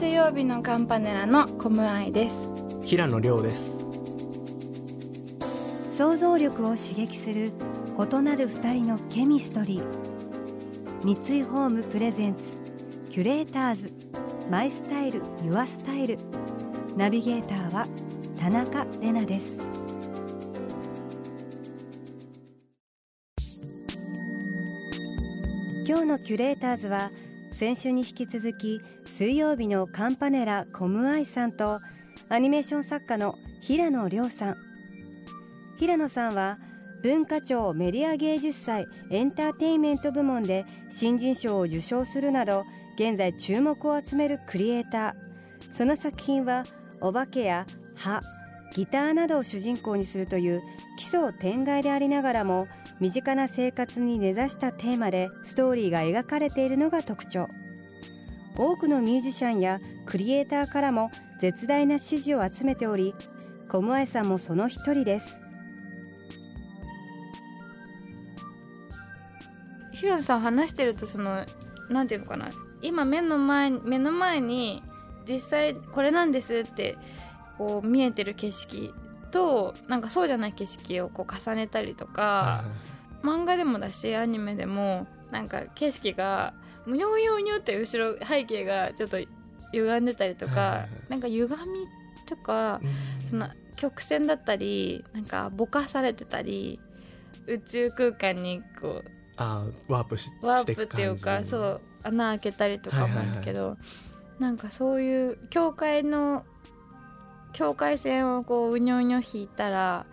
水曜日のカンパネラのコムアイです。平野亮です。想像力を刺激する異なる二人のケミストリー。三井ホームプレゼンツキュレーターズ。マイスタイルユアスタイル。ナビゲーターは田中れなです。今日のキュレーターズは先週に引き続き水曜日のカンパネラコムアイさんとアニメーション作家の平野亮さん。平野さんは文化庁メディア芸術祭エンターテインメント部門で新人賞を受賞するなど現在注目を集めるクリエイター。その作品はお化けや歯ギターなどを主人公にするという奇想天外でありながらも身近な生活に根ざしたテーマでストーリーが描かれているのが特徴。多くのミュージシャンやクリエイターからも絶大な支持を集めておりコムアイさんもその一人です。ヒロさん話してるとそのなんていうのかな。今目の前目の前に実際これなんですってこう見えてる景色となんかそうじゃない景色をこう重ねたりとか、漫画でもだしアニメでもなんか景色がむにょむにょむにょって後ろ背景がちょっと歪んでたりとか、なんか歪みとか、その曲線だったりなんかぼかされてたり宇宙空間にこうあーワープしワープっていうかそう穴開けたりとかもあるけど、なんかそういう境界の境界線をこううにょうにょ引いたら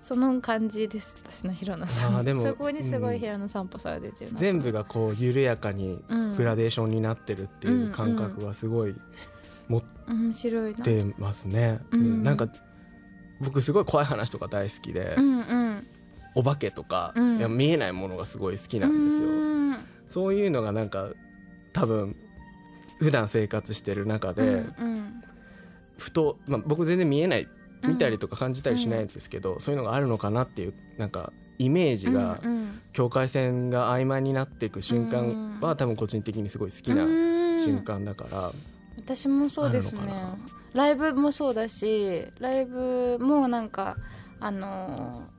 その感じです私の平野さん。あーでもそこにすごいうん。平野さんっぽさが出てるなと全部がこう緩やかにうん。グラデーションになってるっていう感覚はすごい持っ面白いな。てますね、うん。うん。なんか僕すごい怖い話とか大好きで、うんうん。お化けとか、うん。いや見えないものがすごい好きなんですよ、うん。そういうのがなんか多分普段生活してる中で、うんふと、まあ、僕全然見えない見たりとか感じたりしないんですけど、そういうのがあるのかなっていうなんかイメージがうんうん。境界線が曖昧になっていく瞬間は多分個人的にすごい好きなうん。瞬間だから、私もそうですね。ライブもそうだしライブもなんかあのー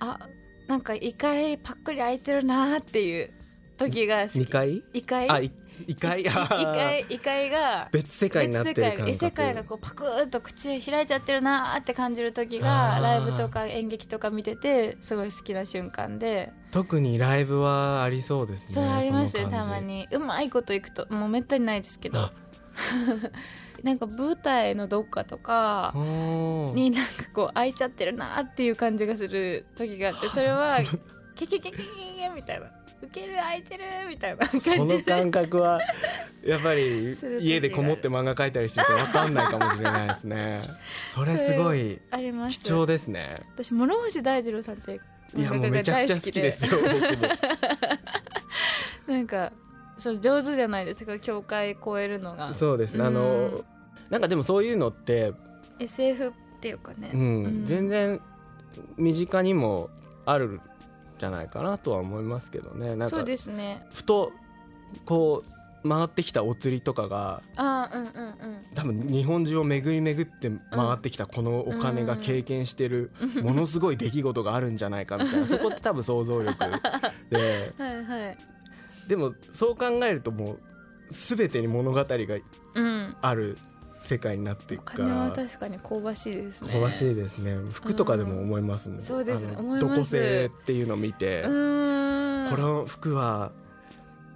あなんか異界パックリ開いてるなーっていう時が好き。2階異界あい異界？い異界異界が別世界になってる感異世界がこうパクッと口開いちゃってるなーって感じる時あがー。ライブとか演劇とか見ててすごい好きな瞬間で、特にライブはありそうですねそうありますよその感じ。たまに。うまいこといくともうめったにないですけど。あ。なんか舞台のどっかとかになんかこう開いちゃってるなっていう感じがする時があってそれは ケケケケケケみたいな受ける開いてるみたいな感じその感覚はやっぱり家でこもって漫画描いたりしてると分かんないかもしれないですねそれすごい貴重ですね私諸星大二郎さんっていやもうめちゃくちゃ好きですよ僕もなんかそう上手じゃないですか境界越えるのがそうですねあのなんかでもそういうのって、SF っていうかね、うんうん全然身近にもあるじゃないかなとは思いますけどね。なんかね。ふとこう回ってきたお釣りとかがあーうんうんうん。多分日本中を巡り巡って回ってきたこのお金が経験してるものすごい出来事があるんじゃないかみたいな そこって多分想像力で。はいはい。でもそう考えるともう全てに物語がうん。ある世界になっていおくから。確かに香ばしいですね。香ばしいですね。服とかでも思いますもん、そうです。ねあの思います。どこ製っていうのを見て、この服は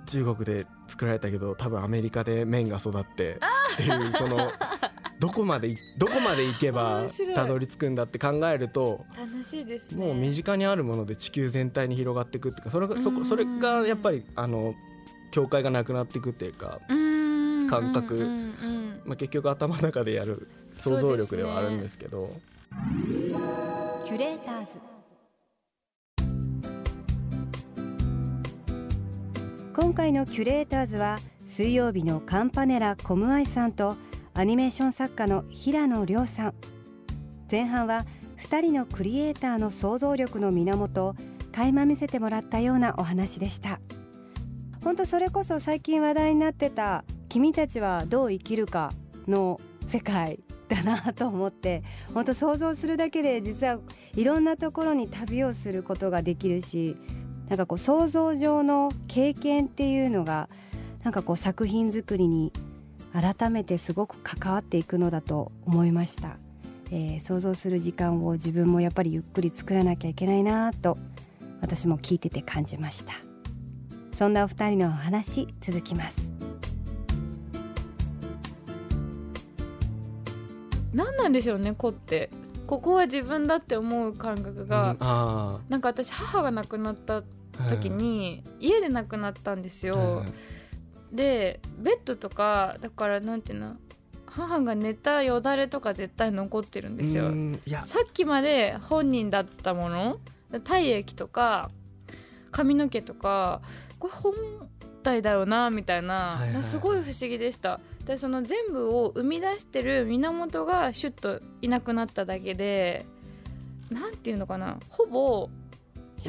中国で作られたけど多分アメリカで麺が育ってっていうその どこまでいどこまで行けばたどり着くんだって考えると楽しいですね。もう身近にあるもので地球全体に広がっていくっていうかそれがそこそれがやっぱりあの境界がなくなっていくっていうか、う感覚。まあ、結局頭の中でやる想像力ではあるんですけど。キュレーターズ。今回のキュレーターズは水曜日のカンパネラコムアイさんとアニメーション作家の平野亮さん。前半は2人のクリエイターの想像力の源を垣間見せてもらったようなお話でした。本当それこそ最近話題になってた「君たちはどう生きるか」の世界だなと思って 本当想像するだけで実はいろんなところに旅をすることができるしなんかこう想像上の経験っていうのがなんかこう作品作りに改めてすごく関わっていくのだと思いました、えー、想像する時間を自分もやっぱりゆっくり作らなきゃいけないなと私も聞いてて感じました。そんなお二人のお話続きます。何なんでしょうね子って。ここは自分だって思う感覚が、うん、なんか私母が亡くなった時に、家で亡くなったんですよ、でベッドとかだからなんていうの母が寝たよだれとか絶対残ってるんですよ。さっきまで本人だったもの体液とか髪の毛とかこれ本体だよなみたいな、はいはい、すごい不思議でしたでその全部を生み出してる源がシュッといなくなっただけでなんていうのかなほぼ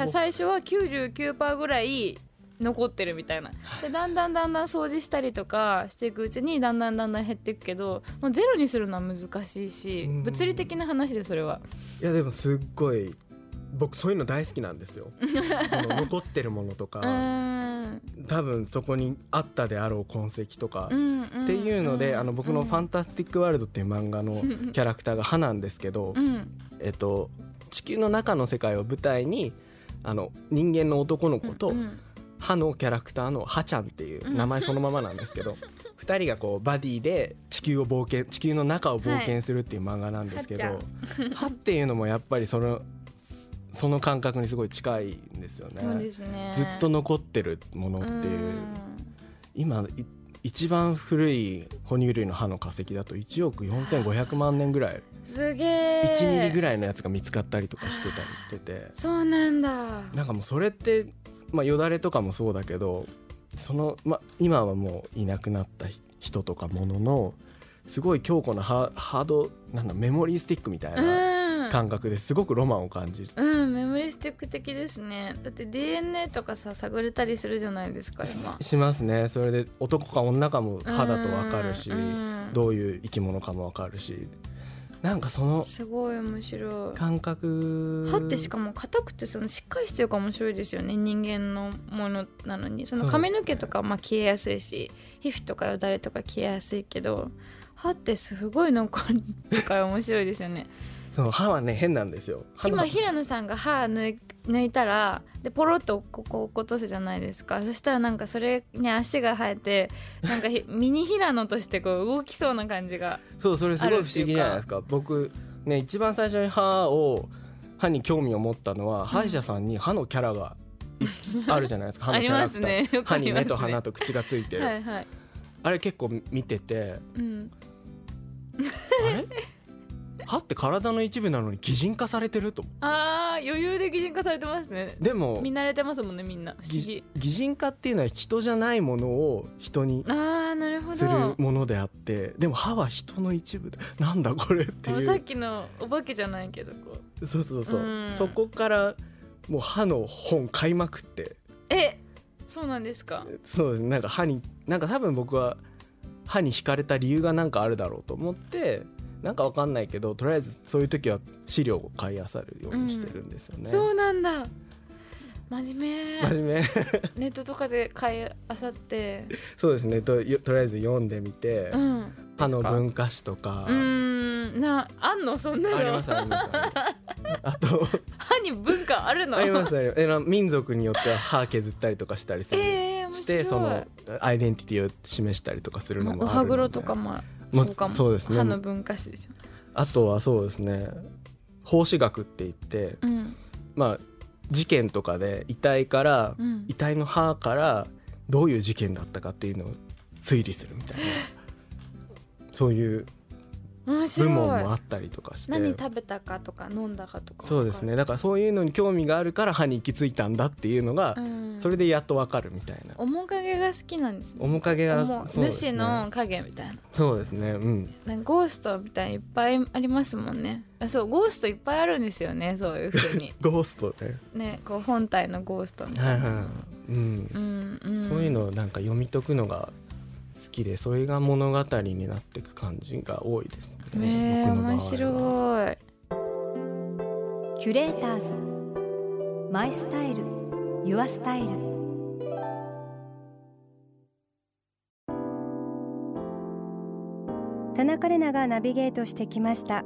最初は99%ぐらい残ってるみたいな。でだんだんだんだん掃除したりとかしていくうちにだんだんだんだん減っていくけどもうゼロにするのは難しいし物理的な話でそれは。いやでもすっごい僕そういうの大好きなんですよ。その残ってるものとか。多分そこにあったであろう痕跡とか、っていうので、あの僕の「ファンタスティック・ワールド」っていう漫画の キャラクターが歯なんですけど、えっと、地球の中の世界を舞台にあの人間の男の子と、歯のキャラクターのハちゃんっていう名前そのままなんですけど、2人がこうバディで地球を冒険地球の中を冒険するっていう漫画なんですけど、歯っていうのもやっぱりそのその感覚にすごい近いんですよね。ね。ずっと残ってるものっていう。今一番古い哺乳類の歯の化石だと1億4500万年ぐらい。すげえ。1ミリぐらいのやつが見つかったりとかしてたりしてて。そうなんだ。なんかもうそれってまあ、よだれとかもそうだけどその、まあ、今はもういなくなった人とかもののすごい強固なハードなんだメモリースティックみたいな感覚ですごくロマンを感じる、うん、メモリースティック的ですね。だって DNA とかさ探れたりするじゃないですか今。しますね。それで男か女かも肌と分かるしどういう生き物かも分かるし。なんかそのすごい面白い。感覚歯ってしかも硬くてそのしっかりしてるから面白いですよね。人間のものなのに。その髪の毛とかまあ消えやすいし皮膚とかよだれとか消えやすいけど歯ってすごい残るか ら面白いですよねそう歯はね変なんですよ。今平野さんが歯抜抜いたらでポロッとここ落っことすじゃないですか。そしたらなんかそれに足が生えてなんか ミニ平野としてこう動きそうな感じがそうそれすごい不思議じゃないですか。僕ね一番最初に歯を歯に興味を持ったのは、うん、歯医者さんに歯のキャラが あるじゃないですか。歯のキャラクター、ね。ね、歯に目と鼻と口がついてる。はい、あれ結構見てて、うん、あれ？歯って体の一部なのに擬人化されてると。あ余裕で擬人化されてますね。でも見慣れてますもんねみんな。擬人化っていうのは人じゃないものを人にあなるほど。するものであってでも歯は人の一部でなんだこれっていう。さっきのお化けじゃないけどこう。そうそうそう、う。そこからもう歯の本買いまくって。えそうなんですか？そうです。なんか歯になんか多分僕は歯に惹かれた理由が何かあるだろうと思ってなんかわかんないけどとりあえずそういう時は資料を買いあさるようにしてるんですよね、うん、そうなんだ。真面目。真面目。ネットとかで買いあさって。そうですね。ととりあえず読んでみて、うん、歯の文化史とか。うん。なあんの？そんなの。ありますあります あと歯に文化あるの？ありますあります。え民族によっては歯削ったりとかしたりする、えー、してそのアイデンティティを示したりとかするのもあるので。お歯黒とかもそうかも？そうですね。歯の文化史でしょ？あとはそうですね。法師学って言って、うん、まあ事件とかで遺体から、うん、遺体の歯からどういう事件だったかっていうのを推理するみたいな。そういう部門もあったりとかして。何食べたかとか飲んだかとかそうですね。だからそういうのに興味があるから歯に行き着いたんだっていうのが、うん、それでやっとわかるみたいな。面影が好きなんですね。面影が、ね、主の影みたいな。そうですね。うん。なんかゴーストみたいにいっぱいありますもんね。あそうゴーストいっぱいあるんですよねそういうふうに。ゴーストね。ねこう本体のゴーストみたいな、はいはいうん、うん、そういうのをなんか読み解くのが好きでそれが物語になっていく感じが多いですね。ね面白い。キュレーターズ。マイスタイル。ユアスタイル。田中れながナビゲートしてきました。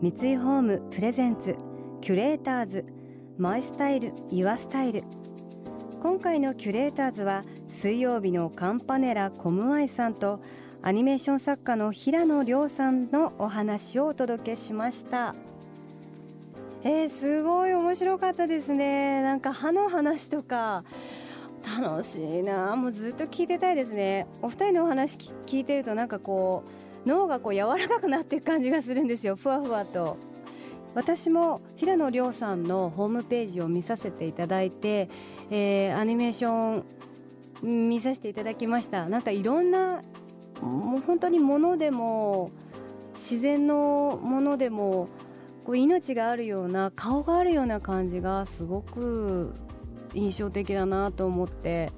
三井ホームプレゼンツ。キュレーターズ。マイスタイル。ユアスタイル。今回のキュレーターズは水曜日のカンパネラコムアイさんとアニメーション作家の平野亮さんのお話をお届けしました。えー、すごい面白かったですね。なんか歯の話とか楽しいな。もうずっと聞いてたいですね。お二人のお話聞いてるとなんかこう脳がこう柔らかくなっていく感じがするんですよ。ふわふわと。私も平野亮さんのホームページを見させていただいて、えー、アニメーション見させていただきました。なんかいろんなもう本当に物でも自然のものでもこう命があるような顔があるような感じがすごく印象的だなと思って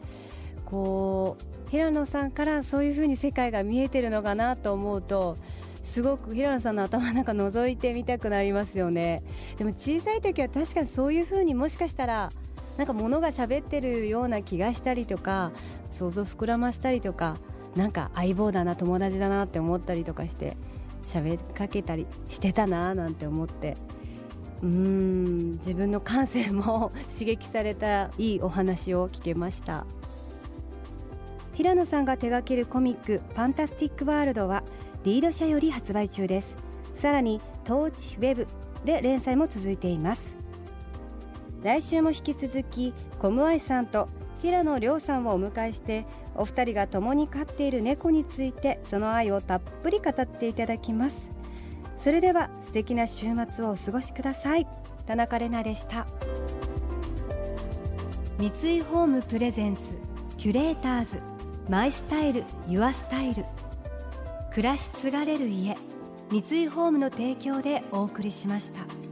こう平野さんからそういう風に世界が見えてるのかなと思うとすごく平野さんの頭の中覗いてみたくなりますよね。でも小さい時は確かにそういう風にもしかしたらなんか物が喋ってるような気がしたりとか想像膨らましたりとかなんか相棒だな友達だなって思ったりとかして喋りかけたりしてたななんて思って。うーん自分の感性も 刺激されたいいお話を聞けました。ひらのさんが手掛けるコミック「ファンタスティックワールド」はリイド社より発売中です。さらにトーチウェブで連載も続いています。来週も引き続きコムアイさんと平野亮さんをお迎えしてお二人が共に飼っている猫についてその愛をたっぷり語っていただきます。それでは素敵な週末をお過ごしください。田中れなでした。三井ホームプレゼンツキュレーターズマイスタイルユアスタイル。暮らし継がれる家三井ホームの提供でお送りしました。